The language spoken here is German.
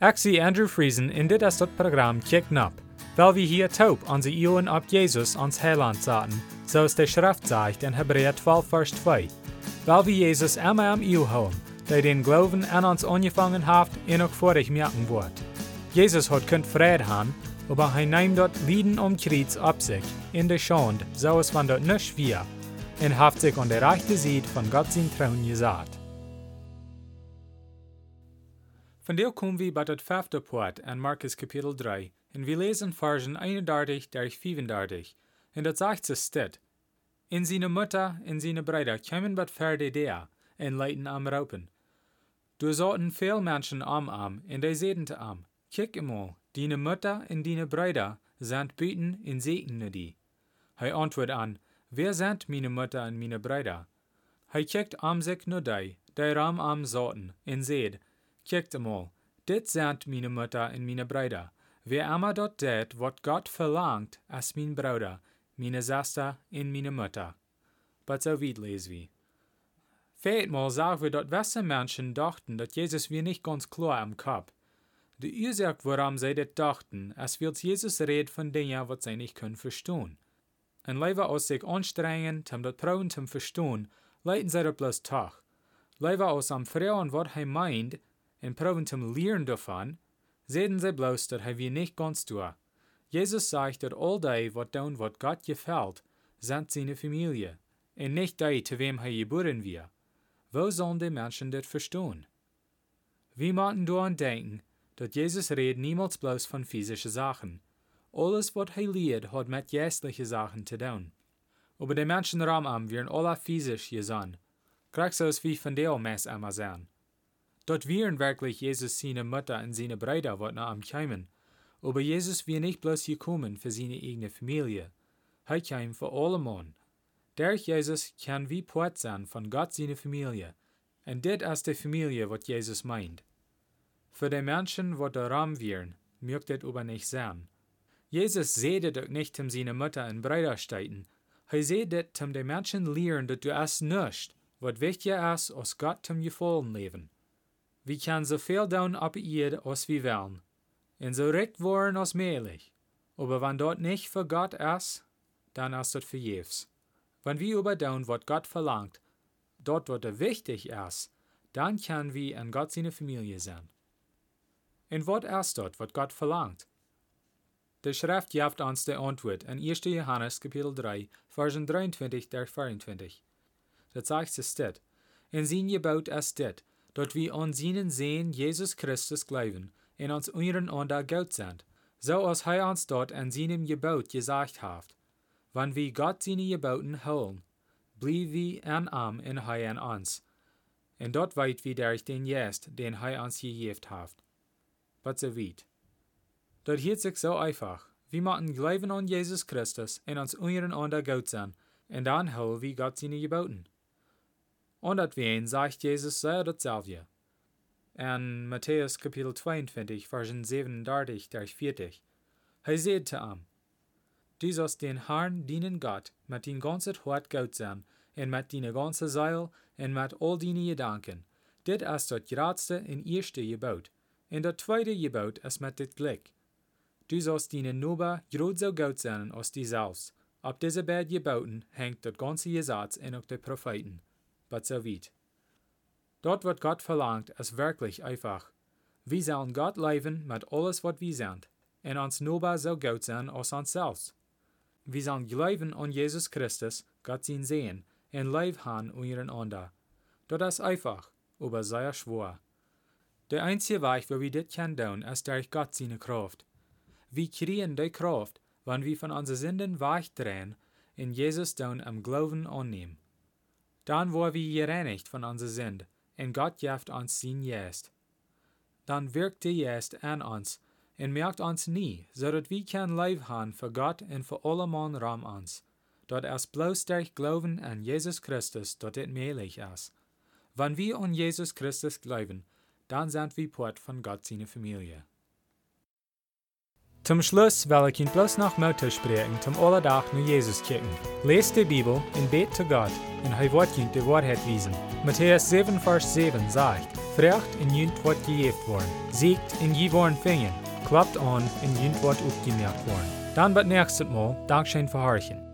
Zie Andrew Friesen in dit is dat programma Kick Nap, weil wir hier taub onze Ioen op Jesus ons Heiland zaten, zoals de Schrift zegt in Hebräer 12 vers 2. Weil wir Jesus immer am Iu houden, der den Glauben an uns angefangen hat en ook vorig merken wordt. Jesus hat kunt vrede haben, aber hij neemt dort Lieden um Kreuz ab sich, in der Schande, so es van dort nicht wir, und haft sich an der rechte Seite von Gott sein Trauen gesagt. Der kommen wir bei das fünfte Part an Markus Kapitel 3, und wir lesen Versen 31 durch 35, und das sagt es steht, In seine Mutter in seine Brüder kämen bad Pferde der, en leiten am Raupen. Du sollten viel Menschen am am, und die sedente am. Kijk emo, deine Mutter und deine Brüder sind büten in segnen die. Hij antwoordt an, wer sind meine Mutter und meine Brüder? Hij kijkt am sich nur die, die ram am sollten, en seht, kijkt emo, dit sind meine Mutter und meine Brüder. Wer immer dort det, wat Gott verlangt, als mein Bruder, meine Schwester und meine Mutter. But so weit lesen wir. Viermal sagen wir, dass gewisse Menschen dachten, dass Jesus wir nicht ganz klar am Kopf. Die Ursache, warum sie das dachten, es wird Jesus redet von Dingen, was sie nicht können verstehen. Und lieber aus sich anstrengen, um das Trauen zum Verstehen, leiten sie das bloß Tag. Lieber aus am Frauen, was er meint, und proben zum Lehren davon, sehen sie bloß, dass wir nicht ganz tun. Jesus sagt, dass all die, was tun, was Gott gefällt, sind seine Familie, und nicht die, zu wem er geboren wird. Wo sollen die Menschen das verstehen? Wir müssen daran denken, dass Jesus redet niemals bloß von physischen Sachen. Alles, was er lehrt, hat mit geistlichen Sachen zu tun. Aber die Menschen Ramam werden alle physisch gesehen. Kriegst so wie von der Mess einmal sein. Dort wären wirklich Jesus seine Mutter und seine Brüder, was nach ihm kämen. Aber Jesus wird nicht bloß gekommen für seine eigene Familie. Er kam für alle Mann. Durch Jesus kann wie Port sein von Gott seine Familie. Und dit ist die Familie, was Jesus meint. Für die Menschen, wo der Raum wären, mögt das aber nicht sein. Jesus seht doch nicht um seine Mutter und Brüder steiten. Er seht das um die Menschen lehren, dass du es nicht, was wichtiger ist, als Gott zum Gefallen leben. Wir können so viel tun ab ihr, als wir wollen, und so recht worden als möglich. Aber wenn dort nicht für Gott ist, dann ist das vergebens. Wenn wir über tun, was Gott verlangt, dort, wo er wichtig ist, dann können wir in Gott seine Familie sein. Und was ist dort, was Gott verlangt? Die Schrift gibt uns die Antwort in 1. Johannes Kapitel 3, Versen 23 durch 24. Das sagt es dit. In sein Gebot ist dit, dort wir an seinen Sehen Jesus Christus glauben, in uns unseren Ander Gott sind, so als er uns dort in seinem Gebot gesagt hat. Wenn wir Gott seine Geboten holen, blieb wir an ihm und er an uns. Und dort weit wir durch den Jest, den er uns gegeben hat. Was so weit. Das hielt sich so einfach. Wir machen glauben an Jesus Christus und uns unseren Ander Gott sein, und dann holen wir Gott seine Geboten. Und dat wen sagt Jesus sehr dasselbe. In Matthäus Kapitel 22, Versen 37 durch 40. Er sagt zu ihm, Du sollst den Herrn dienen Gott mit dein ganzes Hort Gott sein, und mit deiner ganzen Seele, und mit all deine Gedanken. Dit ist das geradste und erste Gebot. Und das zweite Gebot ist mit dit Glück. Du sollst deinen Nober grad so gut sein als die selbst. Ab diese beiden Geboten hängt das ganze Gesetz und auch die Propheten. So weit. Dort, was Gott verlangt, ist wirklich einfach. Wir sollen Gott leben mit alles, was wir sind, und uns Nober so gut sein als uns selbst. Wir sollen glauben an Jesus Christus, Gott sein sehen, und Leib haben untereinander. Das ist einfach, aber sehr schwer. Der einzige Weg, wo wir das können tun, ist durch Gott seine Kraft. Wir kriegen die Kraft, wenn wir von unseren Sünden wegdrehen, in Jesus dann am Glauben annehmen. Dann wo wir gereinigt von unserer Sünde, und Gott gibt uns sein Jest. Dann wirkt der Jest an uns, und merkt uns nie, so dass wir kein Leib haben für Gott und für alle Mann rum uns. Dort ist bloß durch Glauben an Jesus Christus, dort es möglich ist. Wenn wir an Jesus Christus glauben, dann sind wir Port von Gott seine Familie. Zum Schluss will ich Ihnen bloß noch Mutter sprechen, zum Allerdach nur Jesus kicken. Lest die Bibel und bet zu Gott, und er wird Ihnen die Wahrheit wiesen. Matthäus 7, Vers 7 sagt, Vrecht in junt wat geeft worden. Siegt in je worden vingen. Klappt an in junt wat opgemerkt worden. Dan wat nächstes Mal Dankeschön für Horchen.